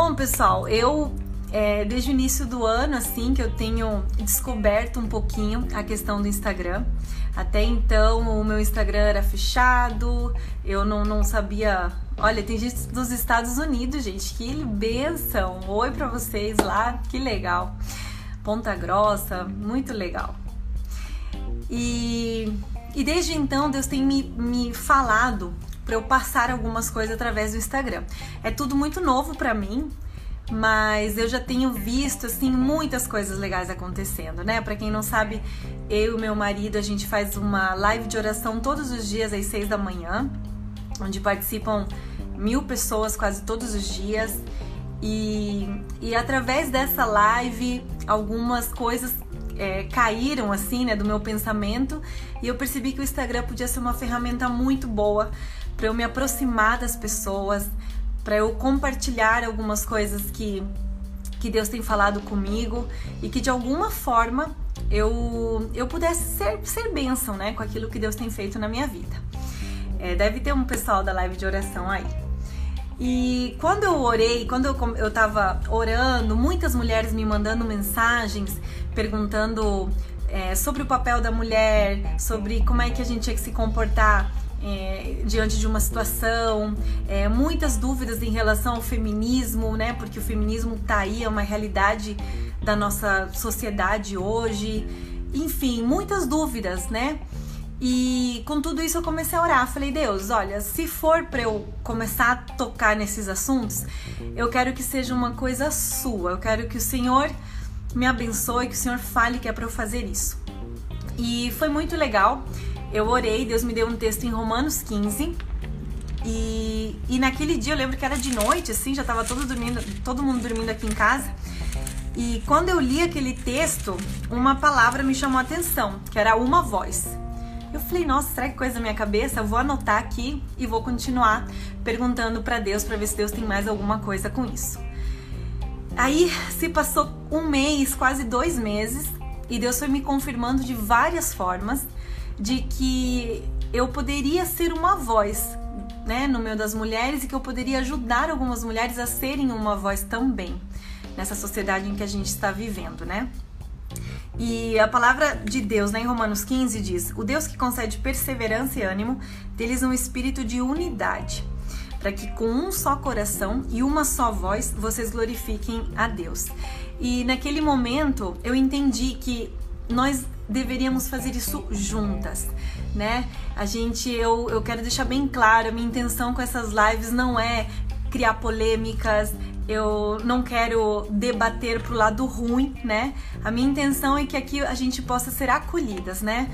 Bom, pessoal, eu é, desde o início do ano, assim, que eu tenho descoberto um pouquinho a questão do Instagram. Até então, o meu Instagram era fechado, eu não, não sabia. Olha, tem gente dos Estados Unidos, gente, que benção! Oi para vocês lá, que legal! Ponta Grossa, muito legal. E, e desde então, Deus tem me, me falado para eu passar algumas coisas através do Instagram. É tudo muito novo para mim, mas eu já tenho visto assim muitas coisas legais acontecendo, né? Para quem não sabe, eu e meu marido a gente faz uma live de oração todos os dias às seis da manhã, onde participam mil pessoas quase todos os dias. E, e através dessa live, algumas coisas é, caíram assim, né, do meu pensamento, e eu percebi que o Instagram podia ser uma ferramenta muito boa para eu me aproximar das pessoas, para eu compartilhar algumas coisas que, que Deus tem falado comigo e que de alguma forma eu, eu pudesse ser, ser bênção né, com aquilo que Deus tem feito na minha vida. É, deve ter um pessoal da live de oração aí. E quando eu orei, quando eu, eu tava orando, muitas mulheres me mandando mensagens perguntando é, sobre o papel da mulher, sobre como é que a gente tinha que se comportar é, diante de uma situação, é, muitas dúvidas em relação ao feminismo, né? Porque o feminismo tá aí, é uma realidade da nossa sociedade hoje. Enfim, muitas dúvidas, né? E com tudo isso eu comecei a orar. Falei, Deus, olha, se for para eu começar a tocar nesses assuntos, eu quero que seja uma coisa sua. Eu quero que o Senhor me abençoe, que o Senhor fale que é para eu fazer isso. E foi muito legal eu orei, Deus me deu um texto em Romanos 15. E, e naquele dia eu lembro que era de noite, assim, já tava todo, dormindo, todo mundo dormindo aqui em casa. E quando eu li aquele texto, uma palavra me chamou a atenção, que era uma voz. Eu falei, nossa, será que coisa na minha cabeça? Eu vou anotar aqui e vou continuar perguntando para Deus para ver se Deus tem mais alguma coisa com isso. Aí se passou um mês, quase dois meses, e Deus foi me confirmando de várias formas de que eu poderia ser uma voz né, no meio das mulheres e que eu poderia ajudar algumas mulheres a serem uma voz também nessa sociedade em que a gente está vivendo, né? E a palavra de Deus, né, em Romanos 15, diz: O Deus que concede perseverança e ânimo, deles um espírito de unidade, para que com um só coração e uma só voz vocês glorifiquem a Deus. E naquele momento eu entendi que nós deveríamos fazer isso juntas, né? A gente, eu, eu quero deixar bem claro, a minha intenção com essas lives não é criar polêmicas, eu não quero debater pro lado ruim, né? A minha intenção é que aqui a gente possa ser acolhidas, né?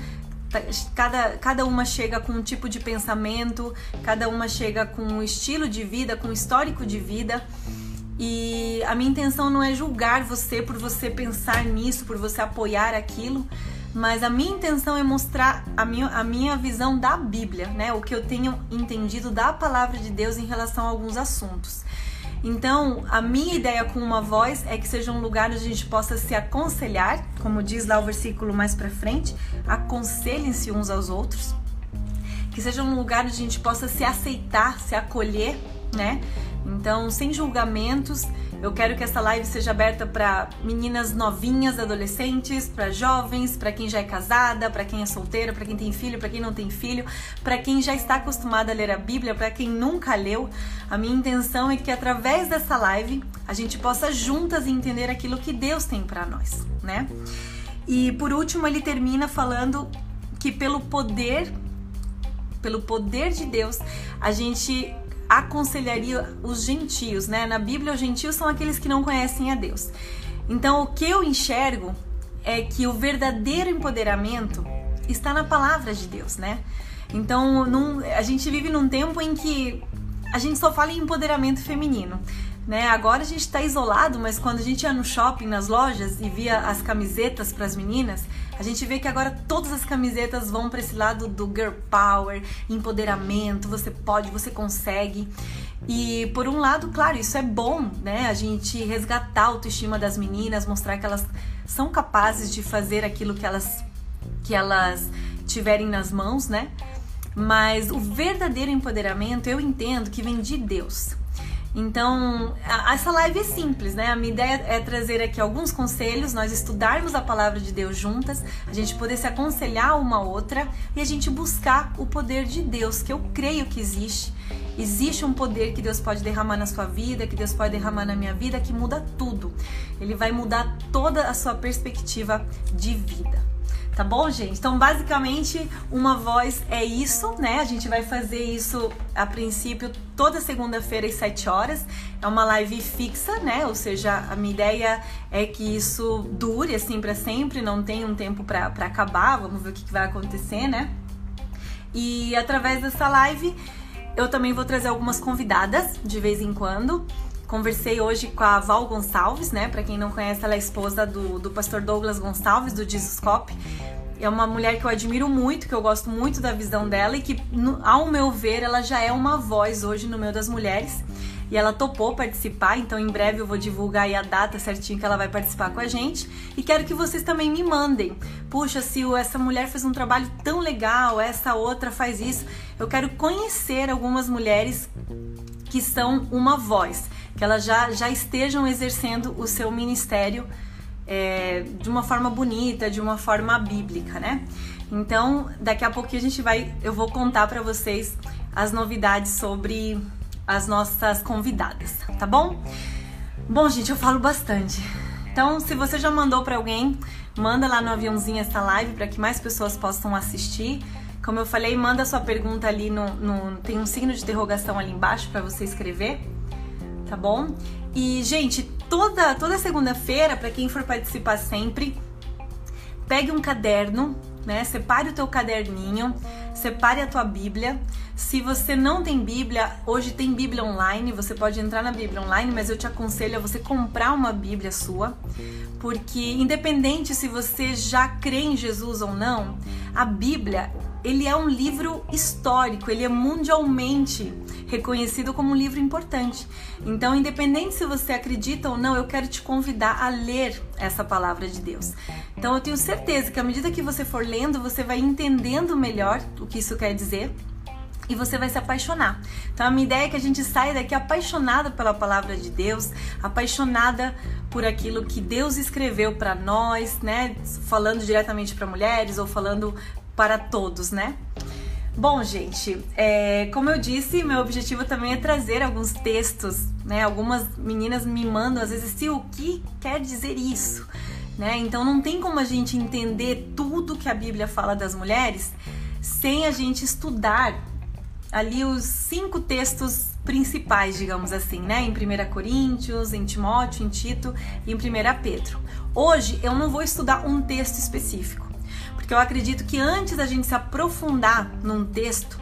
Cada, cada uma chega com um tipo de pensamento, cada uma chega com um estilo de vida, com um histórico de vida. E a minha intenção não é julgar você por você pensar nisso, por você apoiar aquilo, mas a minha intenção é mostrar a minha, a minha visão da Bíblia, né? O que eu tenho entendido da palavra de Deus em relação a alguns assuntos. Então, a minha ideia com uma voz é que seja um lugar onde a gente possa se aconselhar, como diz lá o versículo mais para frente, aconselhem-se uns aos outros. Que seja um lugar onde a gente possa se aceitar, se acolher, né? Então, sem julgamentos, eu quero que essa live seja aberta para meninas novinhas, adolescentes, para jovens, para quem já é casada, para quem é solteira, para quem tem filho, para quem não tem filho, para quem já está acostumada a ler a Bíblia, para quem nunca leu. A minha intenção é que através dessa live a gente possa juntas entender aquilo que Deus tem para nós, né? E por último, ele termina falando que pelo poder pelo poder de Deus, a gente aconselharia os gentios, né? Na Bíblia, os gentios são aqueles que não conhecem a Deus. Então, o que eu enxergo é que o verdadeiro empoderamento está na palavra de Deus, né? Então, num, a gente vive num tempo em que a gente só fala em empoderamento feminino. Né? Agora a gente está isolado, mas quando a gente ia no shopping, nas lojas e via as camisetas para as meninas, a gente vê que agora todas as camisetas vão para esse lado do girl power, empoderamento, você pode, você consegue. E por um lado, claro, isso é bom, né? A gente resgatar a autoestima das meninas, mostrar que elas são capazes de fazer aquilo que elas que elas tiverem nas mãos, né? Mas o verdadeiro empoderamento eu entendo que vem de Deus. Então, a, essa live é simples, né? A minha ideia é trazer aqui alguns conselhos, nós estudarmos a palavra de Deus juntas, a gente poder se aconselhar uma outra e a gente buscar o poder de Deus, que eu creio que existe. Existe um poder que Deus pode derramar na sua vida, que Deus pode derramar na minha vida, que muda tudo. Ele vai mudar toda a sua perspectiva de vida. Tá bom, gente? Então, basicamente, uma voz é isso, né? A gente vai fazer isso a princípio toda segunda-feira às 7 horas. É uma live fixa, né? Ou seja, a minha ideia é que isso dure assim para sempre, não tem um tempo para acabar. Vamos ver o que, que vai acontecer, né? E através dessa live, eu também vou trazer algumas convidadas de vez em quando. Conversei hoje com a Val Gonçalves, né? Para quem não conhece, ela é esposa do, do pastor Douglas Gonçalves, do Jesuscope. É uma mulher que eu admiro muito, que eu gosto muito da visão dela e que, ao meu ver, ela já é uma voz hoje no meio das mulheres. E ela topou participar, então em breve eu vou divulgar a data certinho que ela vai participar com a gente. E quero que vocês também me mandem. Puxa, se essa mulher fez um trabalho tão legal, essa outra faz isso. Eu quero conhecer algumas mulheres que são uma voz que elas já, já estejam exercendo o seu ministério é, de uma forma bonita, de uma forma bíblica, né? Então, daqui a pouquinho a gente vai, eu vou contar para vocês as novidades sobre as nossas convidadas, tá bom? Bom, gente, eu falo bastante. Então, se você já mandou para alguém, manda lá no aviãozinho essa live para que mais pessoas possam assistir. Como eu falei, manda sua pergunta ali no, no tem um signo de interrogação ali embaixo para você escrever tá bom? E, gente, toda, toda segunda-feira, para quem for participar sempre, pegue um caderno, né? Separe o teu caderninho, separe a tua Bíblia. Se você não tem Bíblia, hoje tem Bíblia online, você pode entrar na Bíblia online, mas eu te aconselho a você comprar uma Bíblia sua, porque independente se você já crê em Jesus ou não, a Bíblia, ele é um livro histórico, ele é mundialmente reconhecido como um livro importante. Então, independente se você acredita ou não, eu quero te convidar a ler essa palavra de Deus. Então, eu tenho certeza que à medida que você for lendo, você vai entendendo melhor o que isso quer dizer e você vai se apaixonar. Então a minha ideia é que a gente saia daqui apaixonada pela palavra de Deus, apaixonada por aquilo que Deus escreveu para nós, né? Falando diretamente para mulheres ou falando para todos, né? Bom, gente, é, como eu disse, meu objetivo também é trazer alguns textos, né? Algumas meninas me mandam às vezes se o que quer dizer isso, né? Então não tem como a gente entender tudo que a Bíblia fala das mulheres sem a gente estudar ali os cinco textos principais, digamos assim, né? Em 1 Coríntios, em Timóteo, em Tito e em 1 Pedro. Hoje eu não vou estudar um texto específico. Porque eu acredito que antes da gente se aprofundar num texto,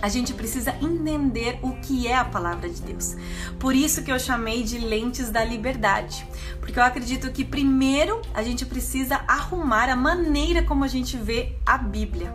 a gente precisa entender o que é a palavra de Deus. Por isso que eu chamei de lentes da liberdade. Porque eu acredito que primeiro a gente precisa arrumar a maneira como a gente vê a Bíblia.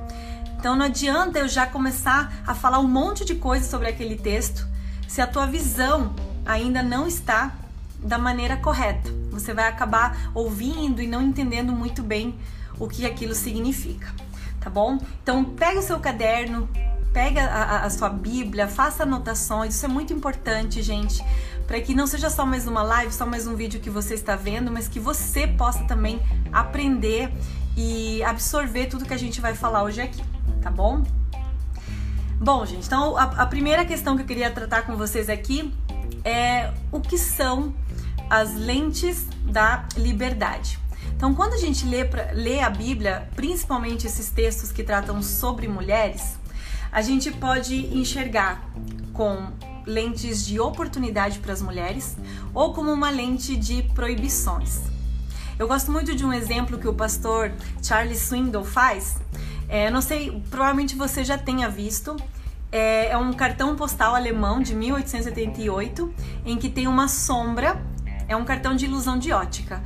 Então não adianta eu já começar a falar um monte de coisas sobre aquele texto se a tua visão ainda não está da maneira correta. Você vai acabar ouvindo e não entendendo muito bem o que aquilo significa, tá bom? Então pega o seu caderno, pega a, a sua Bíblia, faça anotações, isso é muito importante, gente, para que não seja só mais uma live, só mais um vídeo que você está vendo, mas que você possa também aprender e absorver tudo que a gente vai falar hoje aqui, tá bom? Bom, gente, então a, a primeira questão que eu queria tratar com vocês aqui é o que são as lentes da liberdade. Então, quando a gente lê, pra, lê a Bíblia, principalmente esses textos que tratam sobre mulheres, a gente pode enxergar com lentes de oportunidade para as mulheres ou como uma lente de proibições. Eu gosto muito de um exemplo que o pastor Charles Swindoll faz. É, não sei, provavelmente você já tenha visto. É, é um cartão postal alemão de 1888 em que tem uma sombra. É um cartão de ilusão de ótica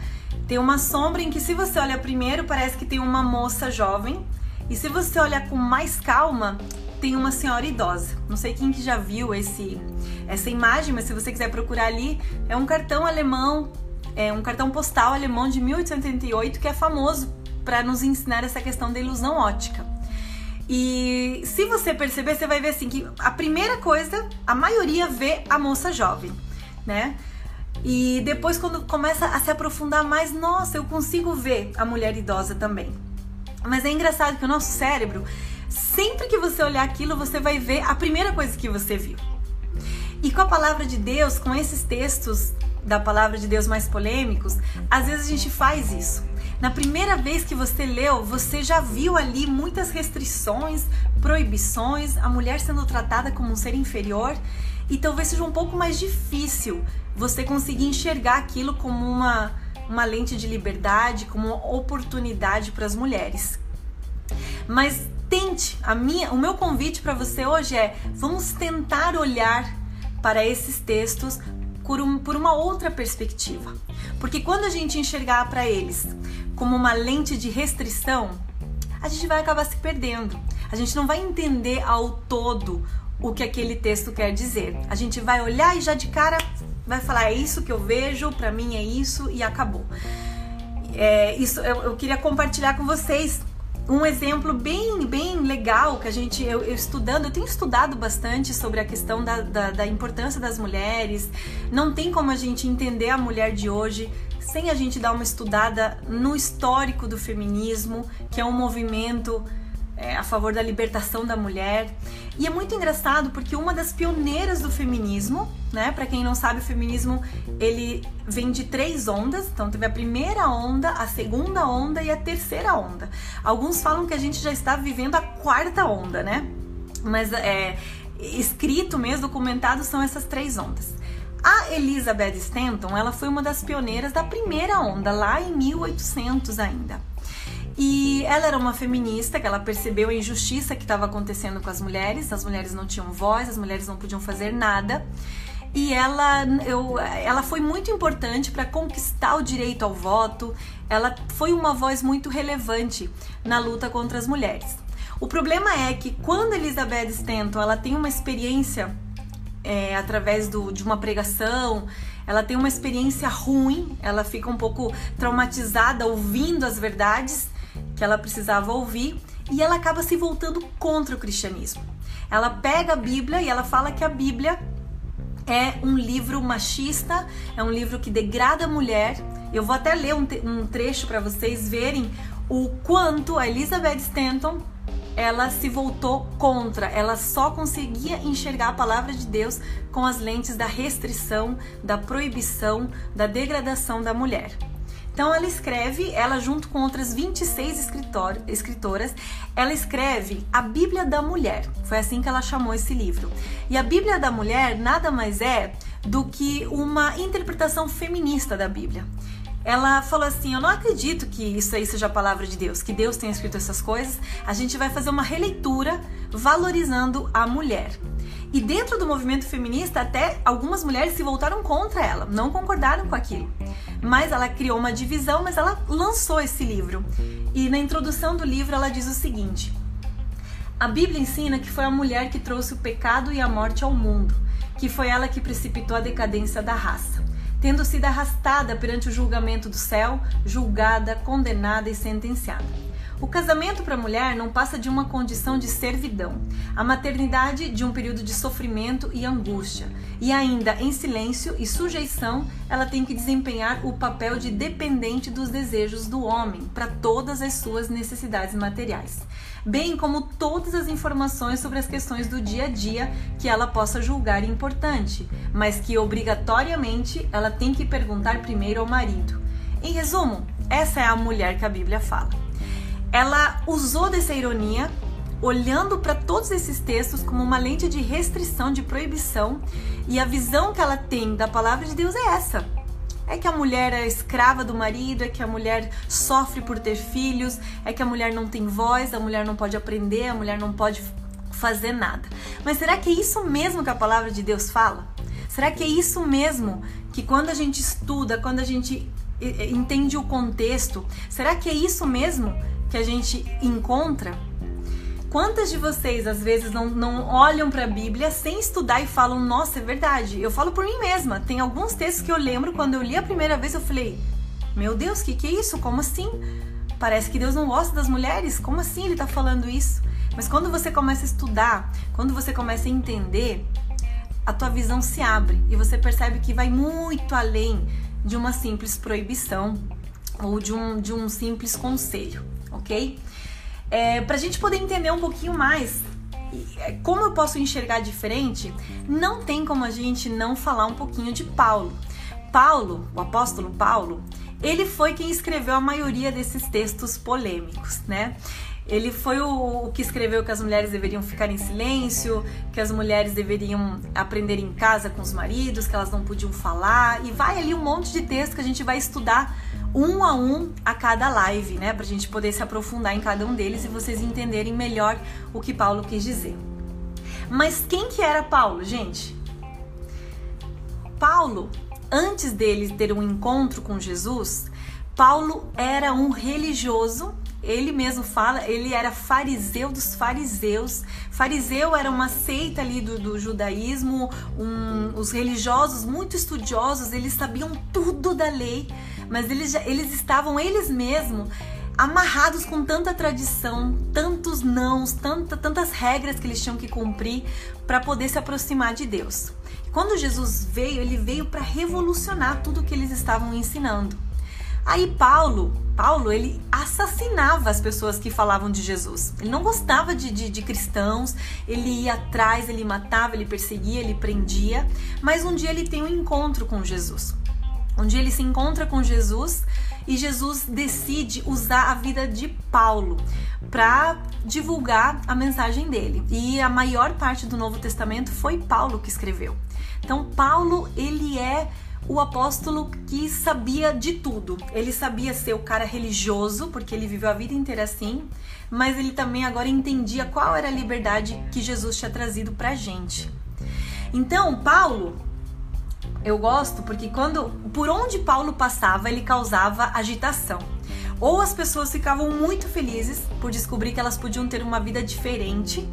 tem uma sombra em que, se você olha primeiro, parece que tem uma moça jovem. E se você olhar com mais calma, tem uma senhora idosa. Não sei quem que já viu esse, essa imagem, mas se você quiser procurar ali, é um cartão alemão, é um cartão postal alemão de 1888 que é famoso para nos ensinar essa questão da ilusão ótica. E se você perceber, você vai ver assim que a primeira coisa, a maioria vê a moça jovem, né? E depois quando começa a se aprofundar mais, nossa, eu consigo ver a mulher idosa também. Mas é engraçado que o nosso cérebro, sempre que você olhar aquilo, você vai ver a primeira coisa que você viu. E com a palavra de Deus, com esses textos da palavra de Deus mais polêmicos, às vezes a gente faz isso. Na primeira vez que você leu, você já viu ali muitas restrições, proibições, a mulher sendo tratada como um ser inferior, e talvez seja um pouco mais difícil você conseguir enxergar aquilo como uma, uma lente de liberdade, como uma oportunidade para as mulheres. Mas tente, a minha, o meu convite para você hoje é: vamos tentar olhar para esses textos por, um, por uma outra perspectiva. Porque quando a gente enxergar para eles como uma lente de restrição, a gente vai acabar se perdendo. A gente não vai entender ao todo o que aquele texto quer dizer. A gente vai olhar e já de cara vai falar é isso que eu vejo, para mim é isso e acabou. É, isso eu, eu queria compartilhar com vocês um exemplo bem, bem legal que a gente, eu, eu, estudando, eu tenho estudado bastante sobre a questão da, da, da, importância das mulheres. Não tem como a gente entender a mulher de hoje sem a gente dar uma estudada no histórico do feminismo, que é um movimento é, a favor da libertação da mulher. E é muito engraçado porque uma das pioneiras do feminismo, né? Para quem não sabe, o feminismo ele vem de três ondas. Então teve a primeira onda, a segunda onda e a terceira onda. Alguns falam que a gente já está vivendo a quarta onda, né? Mas é escrito mesmo, documentado são essas três ondas. A Elizabeth Stanton, ela foi uma das pioneiras da primeira onda, lá em 1800 ainda. E ela era uma feminista, que ela percebeu a injustiça que estava acontecendo com as mulheres, as mulheres não tinham voz, as mulheres não podiam fazer nada. E ela, eu, ela foi muito importante para conquistar o direito ao voto, ela foi uma voz muito relevante na luta contra as mulheres. O problema é que quando Elizabeth Stanton ela tem uma experiência é, através do, de uma pregação, ela tem uma experiência ruim, ela fica um pouco traumatizada ouvindo as verdades que ela precisava ouvir e ela acaba se voltando contra o cristianismo. Ela pega a Bíblia e ela fala que a Bíblia é um livro machista, é um livro que degrada a mulher. Eu vou até ler um, um trecho para vocês verem o quanto a Elizabeth Stanton ela se voltou contra, ela só conseguia enxergar a palavra de Deus com as lentes da restrição, da proibição, da degradação da mulher. Então ela escreve, ela junto com outras 26 escritoras, ela escreve a Bíblia da Mulher. Foi assim que ela chamou esse livro. E a Bíblia da Mulher nada mais é do que uma interpretação feminista da Bíblia. Ela falou assim: Eu não acredito que isso aí seja a palavra de Deus, que Deus tenha escrito essas coisas. A gente vai fazer uma releitura valorizando a mulher. E dentro do movimento feminista, até algumas mulheres se voltaram contra ela, não concordaram com aquilo. Mas ela criou uma divisão, mas ela lançou esse livro. E na introdução do livro ela diz o seguinte: A Bíblia ensina que foi a mulher que trouxe o pecado e a morte ao mundo, que foi ela que precipitou a decadência da raça tendo sido arrastada perante o julgamento do céu, julgada, condenada e sentenciada. O casamento para a mulher não passa de uma condição de servidão, a maternidade de um período de sofrimento e angústia, e ainda em silêncio e sujeição, ela tem que desempenhar o papel de dependente dos desejos do homem para todas as suas necessidades materiais, bem como todas as informações sobre as questões do dia a dia que ela possa julgar importante, mas que obrigatoriamente ela tem que perguntar primeiro ao marido. Em resumo, essa é a mulher que a Bíblia fala ela usou dessa ironia, olhando para todos esses textos como uma lente de restrição, de proibição, e a visão que ela tem da palavra de Deus é essa. É que a mulher é escrava do marido, é que a mulher sofre por ter filhos, é que a mulher não tem voz, a mulher não pode aprender, a mulher não pode fazer nada. Mas será que é isso mesmo que a palavra de Deus fala? Será que é isso mesmo que quando a gente estuda, quando a gente entende o contexto, será que é isso mesmo que a gente encontra, quantas de vocês às vezes não, não olham para a Bíblia sem estudar e falam, nossa, é verdade? Eu falo por mim mesma. Tem alguns textos que eu lembro quando eu li a primeira vez, eu falei, meu Deus, que que é isso? Como assim? Parece que Deus não gosta das mulheres? Como assim ele está falando isso? Mas quando você começa a estudar, quando você começa a entender, a tua visão se abre e você percebe que vai muito além de uma simples proibição ou de um, de um simples conselho, ok? É, Para a gente poder entender um pouquinho mais é, como eu posso enxergar diferente, não tem como a gente não falar um pouquinho de Paulo. Paulo, o apóstolo Paulo, ele foi quem escreveu a maioria desses textos polêmicos, né? Ele foi o, o, que escreveu que as mulheres deveriam ficar em silêncio, que as mulheres deveriam aprender em casa com os maridos, que elas não podiam falar, e vai ali um monte de texto que a gente vai estudar um a um a cada live, né? Pra gente poder se aprofundar em cada um deles e vocês entenderem melhor o que Paulo quis dizer. Mas quem que era Paulo, gente? Paulo, antes dele ter um encontro com Jesus, Paulo era um religioso ele mesmo fala, ele era fariseu dos fariseus. Fariseu era uma seita ali do, do judaísmo, um, os religiosos muito estudiosos, eles sabiam tudo da lei, mas eles, eles estavam eles mesmos amarrados com tanta tradição, tantos nãos, tanta, tantas regras que eles tinham que cumprir para poder se aproximar de Deus. Quando Jesus veio, ele veio para revolucionar tudo que eles estavam ensinando. Aí Paulo, Paulo, ele assassinava as pessoas que falavam de Jesus. Ele não gostava de, de, de, cristãos, ele ia atrás, ele matava, ele perseguia, ele prendia. Mas um dia ele tem um encontro com Jesus. Um dia ele se encontra com Jesus e Jesus decide usar a vida de Paulo para divulgar a mensagem dele. E a maior parte do Novo Testamento foi Paulo que escreveu. Então Paulo, ele é o apóstolo que sabia de tudo. Ele sabia ser o cara religioso, porque ele viveu a vida inteira assim, mas ele também agora entendia qual era a liberdade que Jesus tinha trazido pra gente. Então, Paulo, eu gosto porque quando por onde Paulo passava, ele causava agitação. Ou as pessoas ficavam muito felizes por descobrir que elas podiam ter uma vida diferente,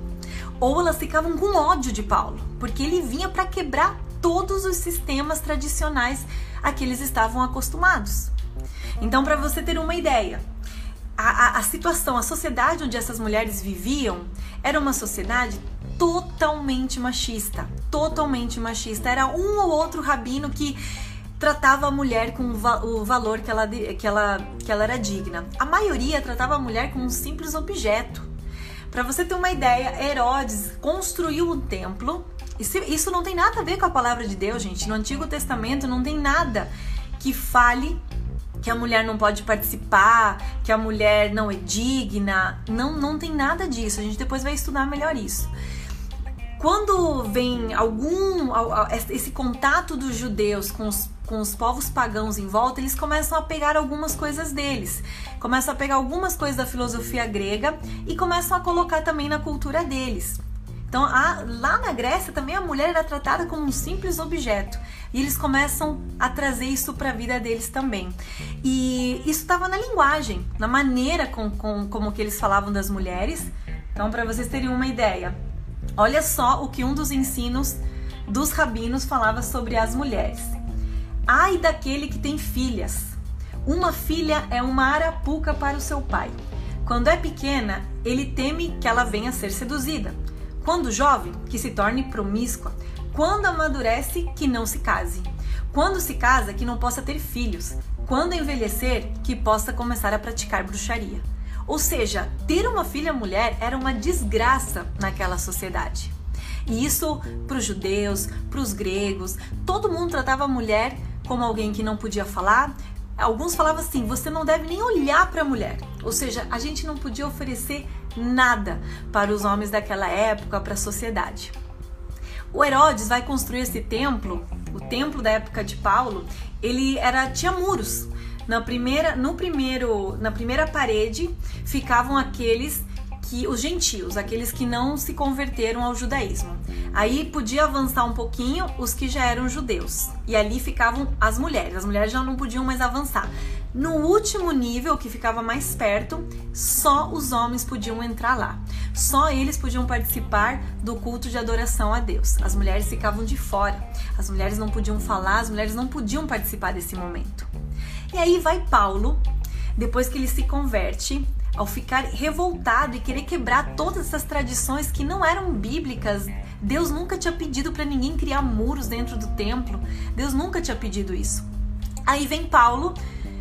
ou elas ficavam com ódio de Paulo, porque ele vinha para quebrar todos os sistemas tradicionais a que eles estavam acostumados. Então, para você ter uma ideia, a, a, a, situação, a sociedade onde essas mulheres viviam era uma sociedade totalmente machista. Totalmente machista. Era um ou outro rabino que tratava a mulher com o valor que ela, que ela, que ela era digna. A maioria tratava a mulher como um simples objeto. Para você ter uma ideia, Herodes construiu um templo isso não tem nada a ver com a palavra de Deus, gente. No Antigo Testamento não tem nada que fale que a mulher não pode participar, que a mulher não é digna. Não, não tem nada disso. A gente depois vai estudar melhor isso. Quando vem algum esse contato dos judeus com os, com os povos pagãos em volta, eles começam a pegar algumas coisas deles, começam a pegar algumas coisas da filosofia grega e começam a colocar também na cultura deles. Então, a, lá na Grécia também a mulher era tratada como um simples objeto. E eles começam a trazer isso para a vida deles também. E isso estava na linguagem, na maneira com, com, como que eles falavam das mulheres. Então, para vocês terem uma ideia, olha só o que um dos ensinos dos rabinos falava sobre as mulheres. Ai daquele que tem filhas. Uma filha é uma arapuca para o seu pai. Quando é pequena, ele teme que ela venha a ser seduzida. Quando jovem, que se torne promíscua. Quando amadurece, que não se case. Quando se casa, que não possa ter filhos. Quando envelhecer, que possa começar a praticar bruxaria. Ou seja, ter uma filha mulher era uma desgraça naquela sociedade. E isso para os judeus, para os gregos, todo mundo tratava a mulher como alguém que não podia falar, Alguns falavam assim: você não deve nem olhar para a mulher. Ou seja, a gente não podia oferecer nada para os homens daquela época, para a sociedade. O Herodes vai construir esse templo, o templo da época de Paulo, ele era tinha muros. Na primeira, no primeiro, na primeira parede ficavam aqueles que os gentios, aqueles que não se converteram ao judaísmo. Aí podia avançar um pouquinho os que já eram judeus. E ali ficavam as mulheres. As mulheres já não podiam mais avançar. No último nível, que ficava mais perto, só os homens podiam entrar lá. Só eles podiam participar do culto de adoração a Deus. As mulheres ficavam de fora. As mulheres não podiam falar, as mulheres não podiam participar desse momento. E aí vai Paulo, depois que ele se converte, ao ficar revoltado e querer quebrar todas essas tradições que não eram bíblicas. Deus nunca tinha pedido para ninguém criar muros dentro do templo. Deus nunca tinha pedido isso. Aí vem Paulo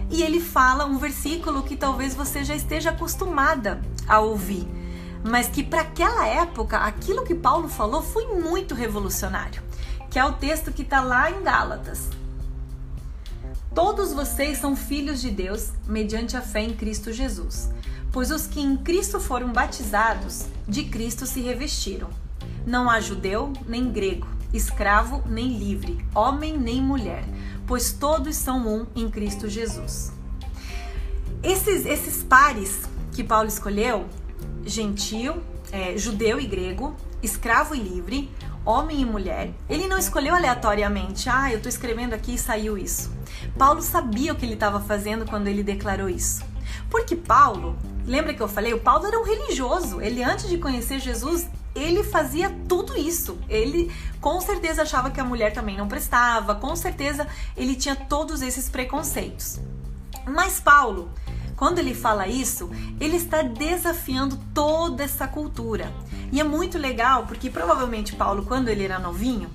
e ele fala um versículo que talvez você já esteja acostumada a ouvir, mas que para aquela época, aquilo que Paulo falou foi muito revolucionário, que é o texto que está lá em Gálatas. Todos vocês são filhos de Deus mediante a fé em Cristo Jesus, pois os que em Cristo foram batizados, de Cristo se revestiram. Não há judeu nem grego, escravo nem livre, homem nem mulher, pois todos são um em Cristo Jesus. Esses, esses pares que Paulo escolheu, gentil, é, judeu e grego, escravo e livre, homem e mulher, ele não escolheu aleatoriamente, ah, eu estou escrevendo aqui e saiu isso. Paulo sabia o que ele estava fazendo quando ele declarou isso. Porque Paulo, lembra que eu falei, o Paulo era um religioso, ele antes de conhecer Jesus, ele fazia tudo isso. Ele com certeza achava que a mulher também não prestava, com certeza ele tinha todos esses preconceitos. Mas Paulo, quando ele fala isso, ele está desafiando toda essa cultura. E é muito legal porque provavelmente Paulo, quando ele era novinho,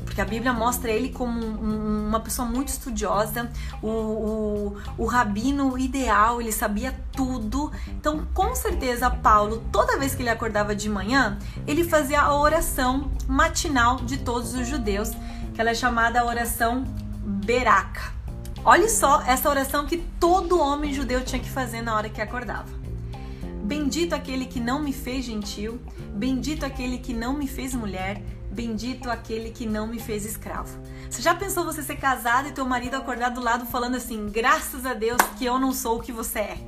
porque a Bíblia mostra ele como um, uma pessoa muito estudiosa, o, o, o, rabino ideal, ele sabia tudo. Então, com certeza, Paulo, toda vez que ele acordava de manhã, ele fazia a oração matinal de todos os judeus, que ela é chamada a oração Beraca. Olha só essa oração que todo homem judeu tinha que fazer na hora que acordava. Bendito aquele que não me fez gentil, bendito aquele que não me fez mulher, Bendito aquele que não me fez escravo. Você já pensou você ser casado e teu marido acordar do lado falando assim: graças a Deus que eu não sou o que você é?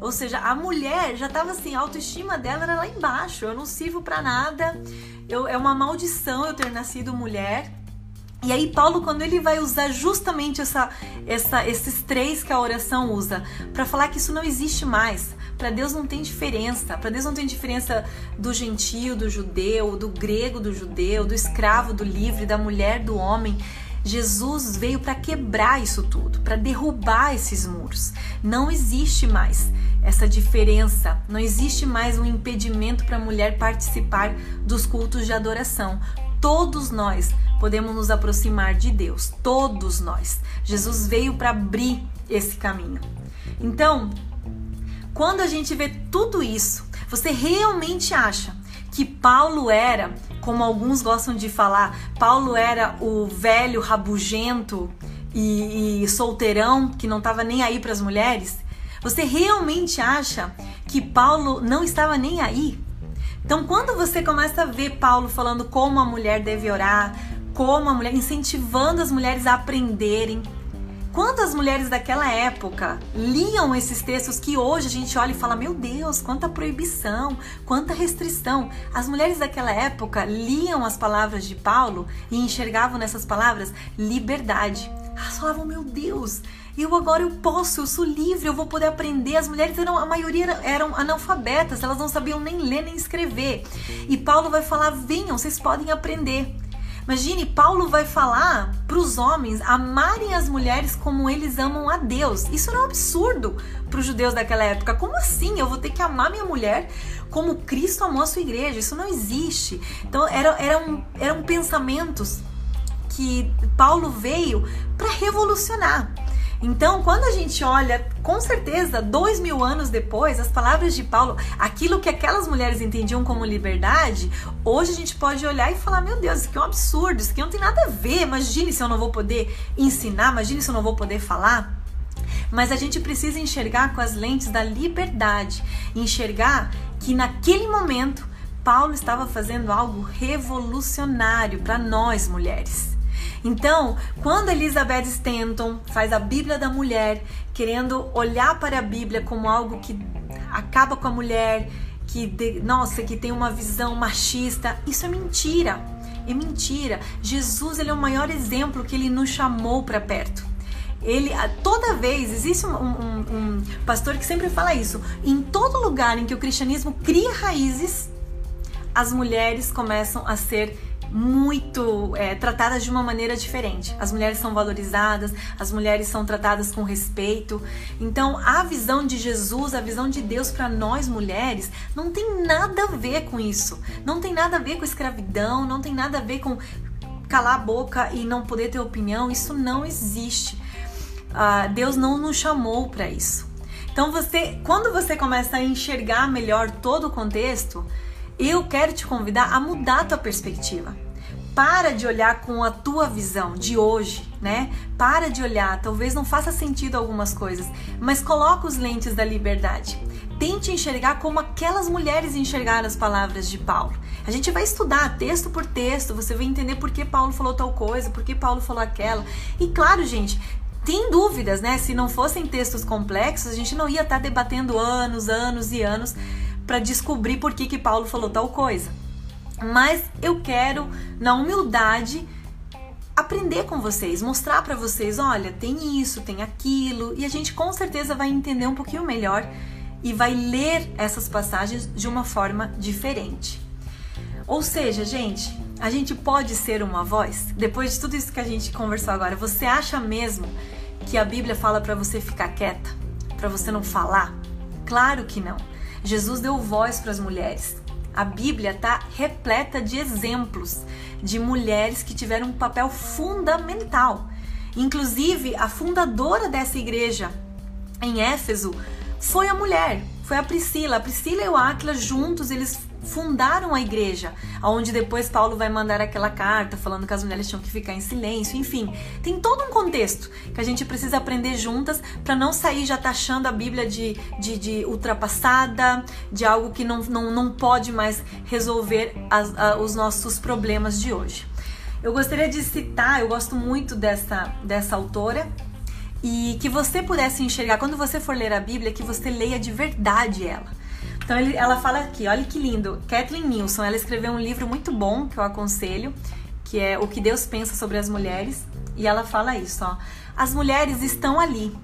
Ou seja, a mulher já estava assim, a autoestima dela era lá embaixo. Eu não sirvo para nada. Eu, é uma maldição eu ter nascido mulher. E aí Paulo, quando ele vai usar justamente essa, essa, esses três que a oração usa, para falar que isso não existe mais, para Deus não tem diferença. Para Deus não tem diferença do gentio, do judeu, do grego, do judeu, do escravo, do livre, da mulher, do homem. Jesus veio para quebrar isso tudo, para derrubar esses muros. Não existe mais essa diferença, não existe mais um impedimento para a mulher participar dos cultos de adoração. Todos nós podemos nos aproximar de Deus, todos nós. Jesus veio para abrir esse caminho. Então, quando a gente vê tudo isso, você realmente acha que Paulo era, como alguns gostam de falar, Paulo era o velho rabugento e, e solteirão que não estava nem aí para as mulheres? Você realmente acha que Paulo não estava nem aí? Então, quando você começa a ver Paulo falando como a mulher deve orar, como a mulher incentivando as mulheres a aprenderem, Quantas mulheres daquela época liam esses textos que hoje a gente olha e fala: Meu Deus, quanta proibição, quanta restrição. As mulheres daquela época liam as palavras de Paulo e enxergavam nessas palavras liberdade. Elas falavam: Meu Deus, eu agora eu posso, eu sou livre, eu vou poder aprender. As mulheres eram, a maioria eram analfabetas, elas não sabiam nem ler nem escrever. E Paulo vai falar: Venham, vocês podem aprender. Imagine, Paulo vai falar para os homens amarem as mulheres como eles amam a Deus. Isso era um absurdo para os judeus daquela época. Como assim? Eu vou ter que amar minha mulher como Cristo amou a sua igreja? Isso não existe. Então, era, eram, eram pensamentos que Paulo veio para revolucionar. Então, quando a gente olha, com certeza, dois mil anos depois, as palavras de Paulo, aquilo que aquelas mulheres entendiam como liberdade, hoje a gente pode olhar e falar: meu Deus, isso aqui é um absurdo, isso aqui não tem nada a ver. Imagine se eu não vou poder ensinar, imagine se eu não vou poder falar. Mas a gente precisa enxergar com as lentes da liberdade, enxergar que naquele momento Paulo estava fazendo algo revolucionário para nós mulheres. Então, quando Elizabeth Stanton faz a Bíblia da mulher, querendo olhar para a Bíblia como algo que acaba com a mulher, que de, nossa, que tem uma visão machista, isso é mentira. É mentira. Jesus ele é o maior exemplo que ele nos chamou para perto. Ele toda vez existe um, um, um pastor que sempre fala isso. Em todo lugar em que o cristianismo cria raízes, as mulheres começam a ser muito é, tratadas de uma maneira diferente. As mulheres são valorizadas, as mulheres são tratadas com respeito. Então, a visão de Jesus, a visão de Deus para nós mulheres, não tem nada a ver com isso. Não tem nada a ver com escravidão, não tem nada a ver com calar a boca e não poder ter opinião. Isso não existe. Uh, Deus não nos chamou para isso. Então, você, quando você começa a enxergar melhor todo o contexto, eu quero te convidar a mudar a tua perspectiva. Para de olhar com a tua visão de hoje, né? Para de olhar, talvez não faça sentido algumas coisas, mas coloca os lentes da liberdade. Tente enxergar como aquelas mulheres enxergaram as palavras de Paulo. A gente vai estudar texto por texto, você vai entender por que Paulo falou tal coisa, por que Paulo falou aquela. E claro, gente, tem dúvidas, né? Se não fossem textos complexos, a gente não ia estar debatendo anos, anos e anos para descobrir por que, que Paulo falou tal coisa. Mas eu quero, na humildade, aprender com vocês, mostrar para vocês, olha, tem isso, tem aquilo, e a gente com certeza vai entender um pouquinho melhor e vai ler essas passagens de uma forma diferente. Ou seja, gente, a gente pode ser uma voz? Depois de tudo isso que a gente conversou agora, você acha mesmo que a Bíblia fala para você ficar quieta, para você não falar? Claro que não. Jesus deu voz para as mulheres. A Bíblia está repleta de exemplos de mulheres que tiveram um papel fundamental. Inclusive, a fundadora dessa igreja em Éfeso foi a mulher, foi a Priscila. A Priscila e o Áquila juntos, eles fundaram a igreja, onde depois Paulo vai mandar aquela carta falando que as mulheres tinham que ficar em silêncio, enfim, tem todo um contexto que a gente precisa aprender juntas para não sair já taxando a Bíblia de, de, de, ultrapassada, de algo que não, não, não pode mais resolver as, a, os nossos problemas de hoje. Eu gostaria de citar, eu gosto muito dessa, dessa autora, e que você pudesse enxergar, quando você for ler a Bíblia, que você leia de verdade ela. Então ele, ela fala aqui, olha que lindo. Kathleen Nilsson, ela escreveu um livro muito bom que eu aconselho, que é O que Deus pensa sobre as mulheres, e ela fala isso, ó. As mulheres estão ali.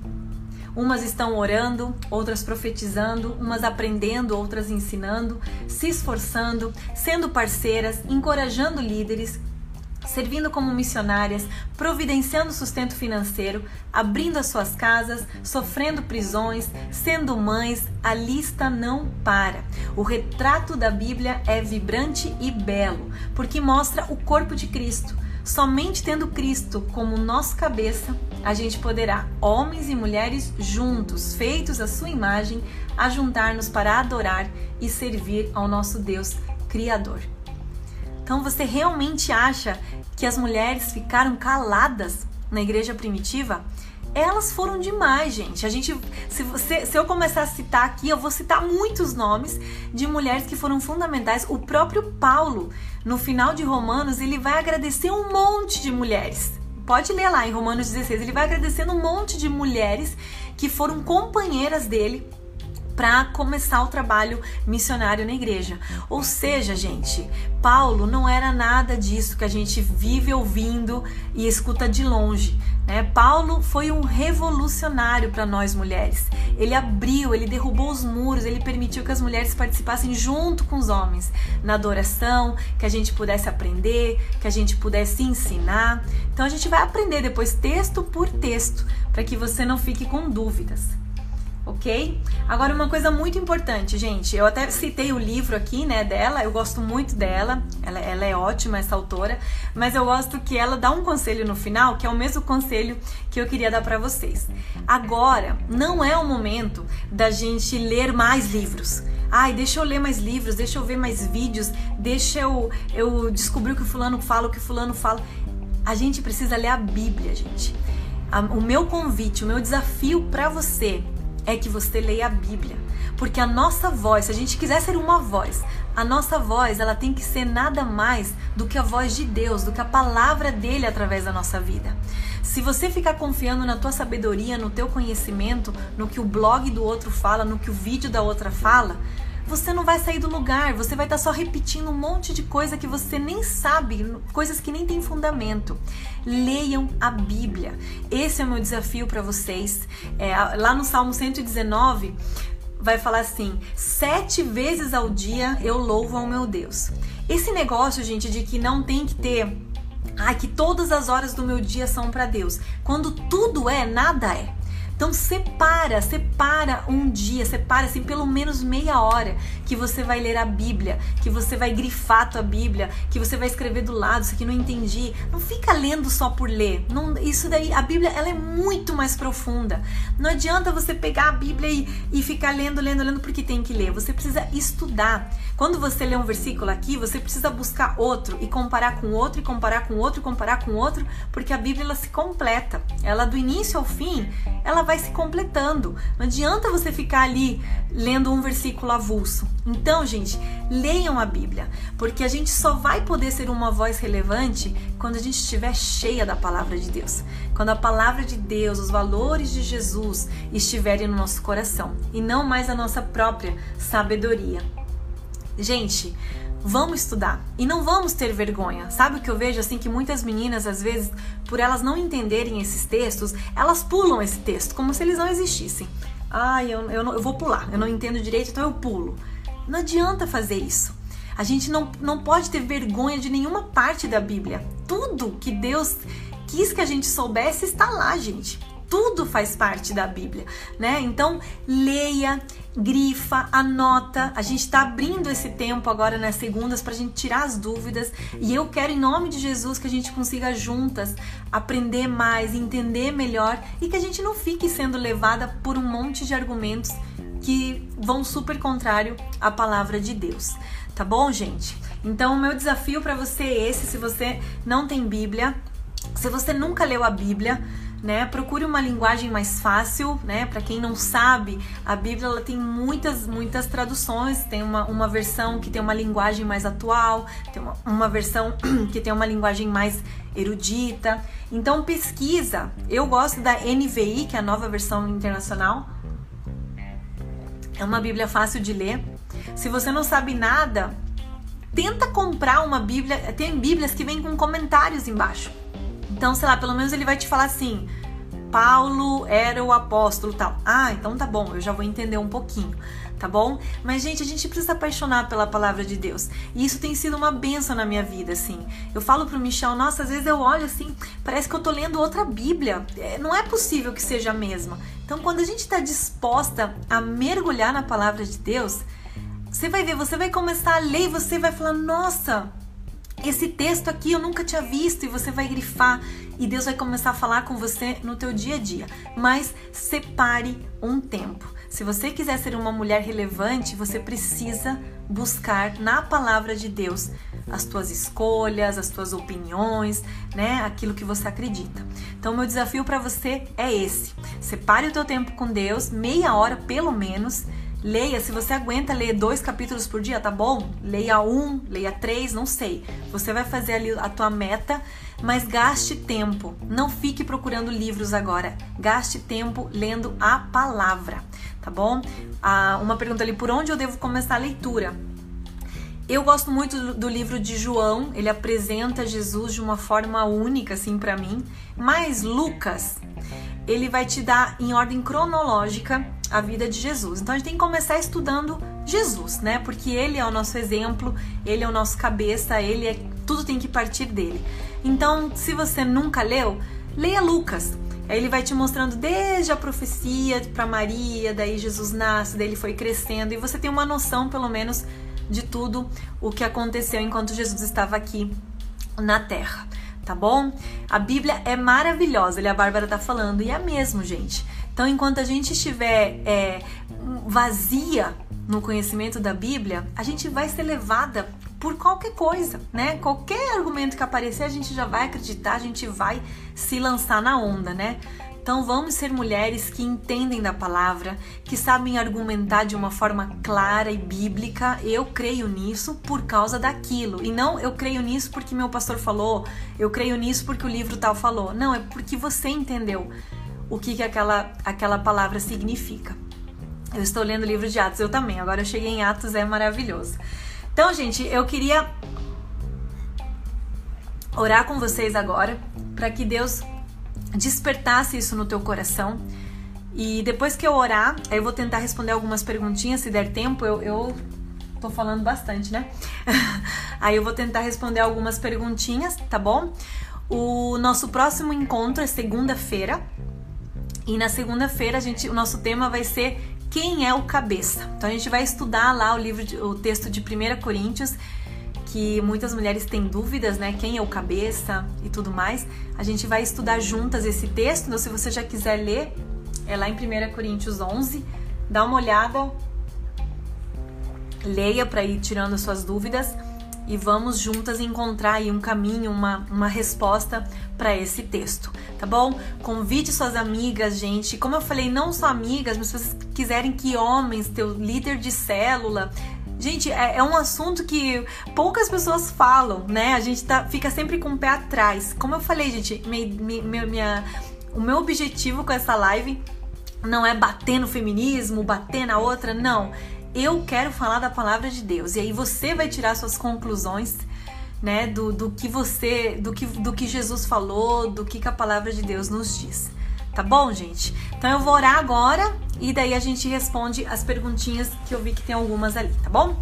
Umas estão orando, outras profetizando, umas aprendendo, outras ensinando, se esforçando, sendo parceiras, encorajando líderes, servindo como missionárias, providenciando sustento financeiro, abrindo as suas casas, sofrendo prisões, sendo mães, a lista não para. O retrato da Bíblia é vibrante e belo, porque mostra o corpo de Cristo. Somente tendo Cristo como nossa cabeça, a gente poderá, homens e mulheres juntos, feitos à sua imagem, ajuntar-nos para adorar e servir ao nosso Deus Criador. Então você realmente acha que as mulheres ficaram caladas na igreja primitiva? Elas foram demais, gente. A gente, se, você, se eu começar a citar aqui, eu vou citar muitos nomes de mulheres que foram fundamentais. O próprio Paulo, no final de Romanos, ele vai agradecer um monte de mulheres. Pode ler lá em Romanos 16, ele vai agradecendo um monte de mulheres que foram companheiras dele para começar o trabalho missionário na igreja. Ou seja, gente, Paulo não era nada disso que a gente vive ouvindo e escuta de longe. Né? Paulo foi um revolucionário para nós mulheres. Ele abriu, ele derrubou os muros, ele permitiu que as mulheres participassem junto com os homens na adoração, que a gente pudesse aprender, que a gente pudesse ensinar. Então a gente vai aprender depois texto por texto, para que você não fique com dúvidas ok? Agora, uma coisa muito importante, gente, eu até citei o livro aqui, né, dela, eu gosto muito dela, ela, ela é ótima, essa autora, mas eu gosto que ela dá um conselho no final, que é o mesmo conselho que eu queria dar para vocês. Agora, não é o momento da gente ler mais livros. Ai, deixa eu ler mais livros, deixa eu ver mais vídeos, deixa eu, eu descobrir o que fulano fala, o que fulano fala. A gente precisa ler a Bíblia, gente. O meu convite, o meu desafio para você é que você leia a Bíblia. Porque a nossa voz, se a gente quiser ser uma voz, a nossa voz, ela tem que ser nada mais do que a voz de Deus, do que a palavra dele através da nossa vida. Se você ficar confiando na tua sabedoria, no teu conhecimento, no que o blog do outro fala, no que o vídeo da outra fala, você não vai sair do lugar, você vai estar só repetindo um monte de coisa que você nem sabe, coisas que nem tem fundamento. Leiam a Bíblia. Esse é o meu desafio para vocês. É, lá no Salmo 119, vai falar assim: sete vezes ao dia eu louvo ao meu Deus. Esse negócio, gente, de que não tem que ter ah, que todas as horas do meu dia são para Deus. Quando tudo é, nada é. Então separa, separa um dia, separa assim pelo menos meia hora que você vai ler a Bíblia, que você vai grifar a tua Bíblia, que você vai escrever do lado, isso aqui não entendi. Não fica lendo só por ler. Não, isso daí, a Bíblia ela é muito mais profunda. Não adianta você pegar a Bíblia e, e ficar lendo, lendo, lendo porque tem que ler. Você precisa estudar. Quando você lê um versículo aqui, você precisa buscar outro e comparar com outro, e comparar com outro, e comparar com outro, porque a Bíblia ela se completa. Ela do início ao fim, ela vai se completando. Não adianta você ficar ali lendo um versículo avulso. Então, gente, leiam a Bíblia, porque a gente só vai poder ser uma voz relevante quando a gente estiver cheia da palavra de Deus. Quando a palavra de Deus, os valores de Jesus estiverem no nosso coração e não mais a nossa própria sabedoria. Gente, vamos estudar e não vamos ter vergonha. Sabe o que eu vejo assim que muitas meninas às vezes, por elas não entenderem esses textos, elas pulam esse texto como se eles não existissem. Ai, eu, eu, eu vou pular, eu não entendo direito, então eu pulo. Não adianta fazer isso. A gente não, não pode ter vergonha de nenhuma parte da Bíblia. Tudo que Deus quis que a gente soubesse está lá, gente tudo faz parte da Bíblia, né? Então, leia, grifa, anota. A gente está abrindo esse tempo agora nas segundas para a gente tirar as dúvidas. E eu quero, em nome de Jesus, que a gente consiga juntas aprender mais, entender melhor e que a gente não fique sendo levada por um monte de argumentos que vão super contrário à palavra de Deus. Tá bom, gente? Então, o meu desafio para você é esse: se você não tem Bíblia, se você nunca leu a Bíblia, né? Procure uma linguagem mais fácil, né? Para quem não sabe, a Bíblia ela tem muitas, muitas traduções. Tem uma, uma versão que tem uma linguagem mais atual, tem uma, uma versão que tem uma linguagem mais erudita. Então pesquisa. Eu gosto da NVI, que é a nova versão internacional. É uma Bíblia fácil de ler. Se você não sabe nada, tenta comprar uma Bíblia. Tem Bíblias que vêm com comentários embaixo. Então, sei lá, pelo menos ele vai te falar assim: Paulo era o apóstolo tal. Ah, então tá bom, eu já vou entender um pouquinho, tá bom? Mas, gente, a gente precisa apaixonar pela palavra de Deus. E isso tem sido uma benção na minha vida, assim. Eu falo pro Michel, nossa, às vezes eu olho assim, parece que eu tô lendo outra Bíblia. É, não é possível que seja a mesma. Então, quando a gente está disposta a mergulhar na palavra de Deus, você vai ver, você vai começar a ler e você vai falar, nossa, esse texto aqui eu nunca tinha visto e você vai grifar e Deus vai começar a falar com você no teu dia a dia. Mas separe um tempo. Se você quiser ser uma mulher relevante, você precisa buscar na palavra de Deus as tuas escolhas, as tuas opiniões, né, aquilo que você acredita. Então meu desafio para você é esse. Separe o teu tempo com Deus, meia hora pelo menos Leia, se você aguenta ler dois capítulos por dia, tá bom? Leia um, leia três, não sei. Você vai fazer ali a tua meta, mas gaste tempo. Não fique procurando livros agora. Gaste tempo lendo a palavra, tá bom? Ah, uma pergunta ali, por onde eu devo começar a leitura? Eu gosto muito do livro de João, ele apresenta Jesus de uma forma única, assim, para mim. Mas Lucas, ele vai te dar em ordem cronológica a vida de Jesus. Então a gente tem que começar estudando Jesus, né? Porque ele é o nosso exemplo, ele é o nosso cabeça, ele é tudo tem que partir dele. Então, se você nunca leu, leia Lucas. Aí ele vai te mostrando desde a profecia para Maria, daí Jesus nasce, daí ele foi crescendo e você tem uma noção, pelo menos, de tudo o que aconteceu enquanto Jesus estava aqui na Terra tá bom? A Bíblia é maravilhosa, ele a Bárbara tá falando, e é mesmo, gente. Então, enquanto a gente estiver é, vazia no conhecimento da Bíblia, a gente vai ser levada por qualquer coisa, né? Qualquer argumento que aparecer, a gente já vai acreditar, a gente vai se lançar na onda, né? Então vamos ser mulheres que entendem da palavra, que sabem argumentar de uma forma clara e bíblica. Eu creio nisso por causa daquilo. E não eu creio nisso porque meu pastor falou, eu creio nisso porque o livro tal falou. Não, é porque você entendeu o que, que aquela, aquela palavra significa. Eu estou lendo o livro de Atos, eu também. Agora eu cheguei em Atos, é maravilhoso. Então, gente, eu queria orar com vocês agora para que Deus despertasse isso no teu coração. E depois que eu orar, aí eu vou tentar responder algumas perguntinhas, se der tempo. Eu, eu tô falando bastante, né? Aí eu vou tentar responder algumas perguntinhas, tá bom? O nosso próximo encontro é segunda-feira. E na segunda-feira gente, o nosso tema vai ser quem é o cabeça. Então a gente vai estudar lá o livro, de, o texto de 1 Coríntios, que muitas mulheres têm dúvidas, né? Quem é o cabeça e tudo mais. A gente vai estudar juntas esse texto. Então se você já quiser ler, é lá em 1 Coríntios 11. Dá uma olhada, leia para ir tirando suas dúvidas e vamos juntas encontrar aí um caminho, uma, uma resposta para esse texto, tá bom? Convide suas amigas, gente. Como eu falei, não só amigas, mas se vocês quiserem que homens, teu líder de célula, Gente, é, é, um assunto que poucas pessoas falam, né? A gente tá, fica sempre com o pé atrás. Como eu falei, gente, me, me, minha, o meu objetivo com essa live não é bater no feminismo, bater na outra, não eu quero falar da palavra de Deus. E aí você vai tirar suas conclusões, né, do, do que você, do que, do que Jesus falou, do que, que a palavra de Deus nos diz. Tá bom, gente? Então eu vou orar agora e daí a gente responde as perguntinhas que eu vi que tem algumas ali, tá bom?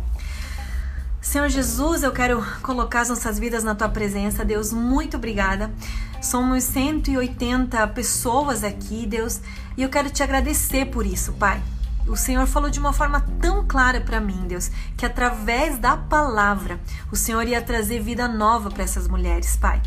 Senhor Jesus, eu quero colocar as nossas vidas na tua presença. Deus, muito obrigada. Somos 180 pessoas aqui, Deus, e eu quero te agradecer por isso, Pai. O Senhor falou de uma forma tão clara para mim, Deus, que através da palavra o Senhor ia trazer vida nova para essas mulheres, Pai.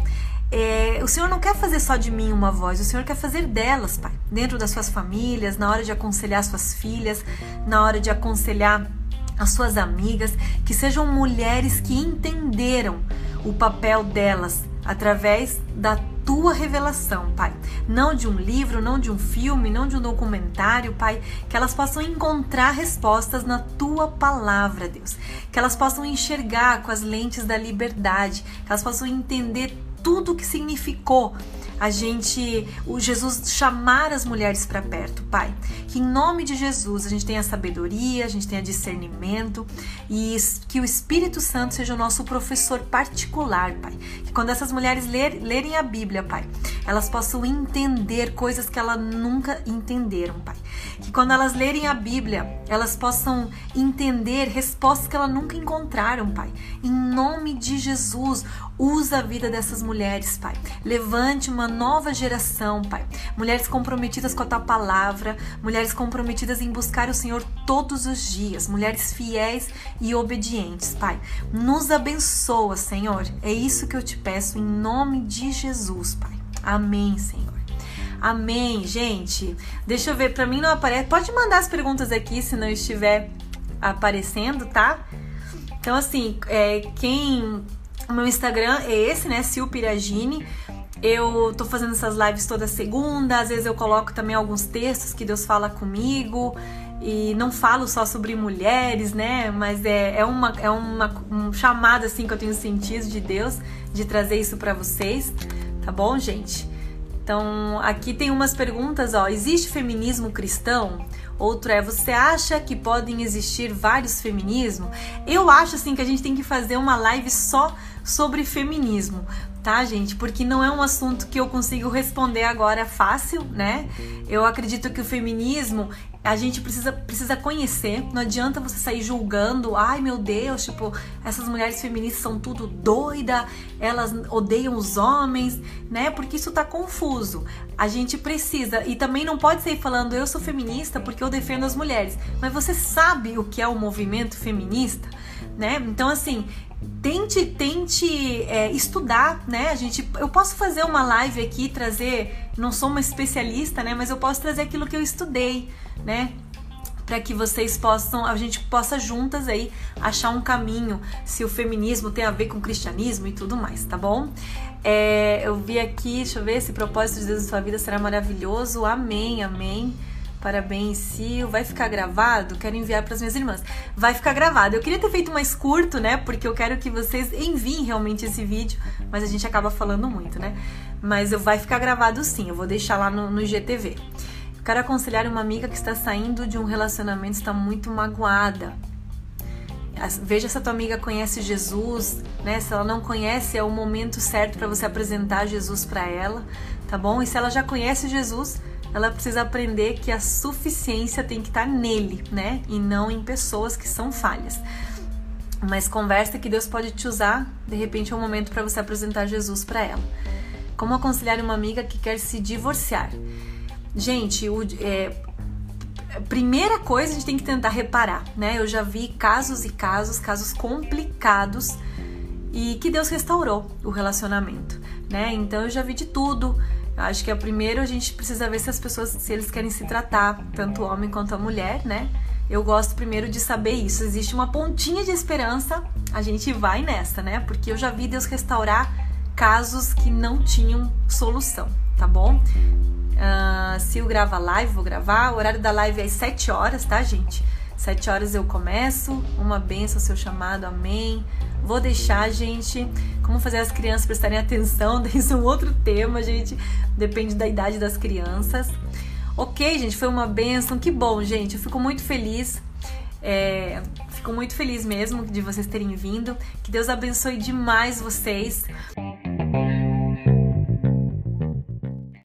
É, o Senhor não quer fazer só de mim uma voz, o Senhor quer fazer delas, Pai, dentro das suas famílias, na hora de aconselhar suas filhas, na hora de aconselhar as suas amigas, que sejam mulheres que entenderam o papel delas através da tua revelação, Pai. Não de um livro, não de um filme, não de um documentário, Pai. Que elas possam encontrar respostas na tua palavra, Deus. Que elas possam enxergar com as lentes da liberdade. Que elas possam entender tudo que significou a gente, o Jesus chamar as mulheres para perto, Pai. Que em nome de Jesus a gente tenha sabedoria, a gente tenha discernimento e que o Espírito Santo seja o nosso professor particular, Pai. Que quando essas mulheres ler, lerem a Bíblia, Pai, elas possam entender coisas que elas nunca entenderam, Pai. Que quando elas lerem a Bíblia, elas possam entender respostas que elas nunca encontraram, Pai. Em nome de Jesus, usa a vida dessas mulheres, Pai. Levante uma nova geração, Pai. Mulheres comprometidas com a tua palavra, mulheres comprometidas em buscar o Senhor todos os dias, mulheres fiéis e obedientes, Pai. Nos abençoa, Senhor. É isso que eu te peço em nome de Jesus, Pai. Amém, Senhor. Amém, gente. Deixa eu ver, para mim não aparece. Pode mandar as perguntas aqui se não estiver aparecendo, tá? Então, assim, é, quem. O meu Instagram é esse, né? Sil Piragini. Eu tô fazendo essas lives toda segunda, às vezes eu coloco também alguns textos que Deus fala comigo e não falo só sobre mulheres, né? Mas é, é, uma, é uma, um chamado assim que eu tenho sentido de Deus de trazer isso para vocês, tá bom, gente? Então, aqui tem umas perguntas, ó. Existe feminismo cristão? Outro é, você acha que podem existir vários feminismos? Eu acho assim que a gente tem que fazer uma live só sobre feminismo, tá, gente? Porque não é um assunto que eu consigo responder agora fácil, né? Eu acredito que o feminismo a gente precisa, precisa conhecer. Não adianta você sair julgando, ai meu Deus, tipo, essas mulheres feministas são tudo doida, elas odeiam os homens, né? Porque isso tá confuso. A gente precisa, e também não pode sair falando eu sou feminista porque eu defendo as mulheres. Mas você sabe o que é o movimento feminista? Né? Então, assim, tente tente é, estudar, né? A gente, eu posso fazer uma live aqui, trazer, não sou uma especialista, né? Mas eu posso trazer aquilo que eu estudei, né? Para que vocês possam, a gente possa juntas aí achar um caminho, se o feminismo tem a ver com o cristianismo e tudo mais, tá bom? É, eu vi aqui, deixa eu ver, esse propósito de Deus na sua vida será maravilhoso. Amém, amém. Parabéns, Sil. Vai ficar gravado? Quero enviar para as minhas irmãs. Vai ficar gravado. Eu queria ter feito mais curto, né? Porque eu quero que vocês enviem realmente esse vídeo, mas a gente acaba falando muito, né? Mas vai ficar gravado sim. Eu vou deixar lá no, no IGTV. Quero aconselhar uma amiga que está saindo de um relacionamento, está muito magoada. Veja se a tua amiga conhece Jesus, né? Se ela não conhece, é o momento certo para você apresentar Jesus para ela, tá bom? E se ela já conhece Jesus, ela precisa aprender que a suficiência tem que estar nele, né? E não em pessoas que são falhas. mas conversa que Deus pode te usar, de repente é um momento para você apresentar Jesus para ela. Como aconselhar uma amiga que quer se divorciar? Gente, o, é, primeira coisa a gente tem que tentar reparar, né? Eu já vi casos e casos, casos complicados e que Deus restaurou o relacionamento, né? Então eu já vi de tudo. Acho que é primeiro a gente precisa ver se as pessoas, se eles querem se tratar, tanto o homem quanto a mulher, né? Eu gosto primeiro de saber isso. Existe uma pontinha de esperança, a gente vai nessa, né? Porque eu já vi Deus restaurar casos que não tinham solução, tá bom? Uh, se eu grava live, vou gravar. O horário da live é às 7 horas, tá, gente? 7 horas eu começo. Uma benção, seu chamado, amém. Vou deixar, gente, como fazer as crianças prestarem atenção, isso é um outro tema, gente. Depende da idade das crianças. Ok, gente, foi uma benção. Que bom, gente. Eu fico muito feliz. É, fico muito feliz mesmo de vocês terem vindo. Que Deus abençoe demais vocês.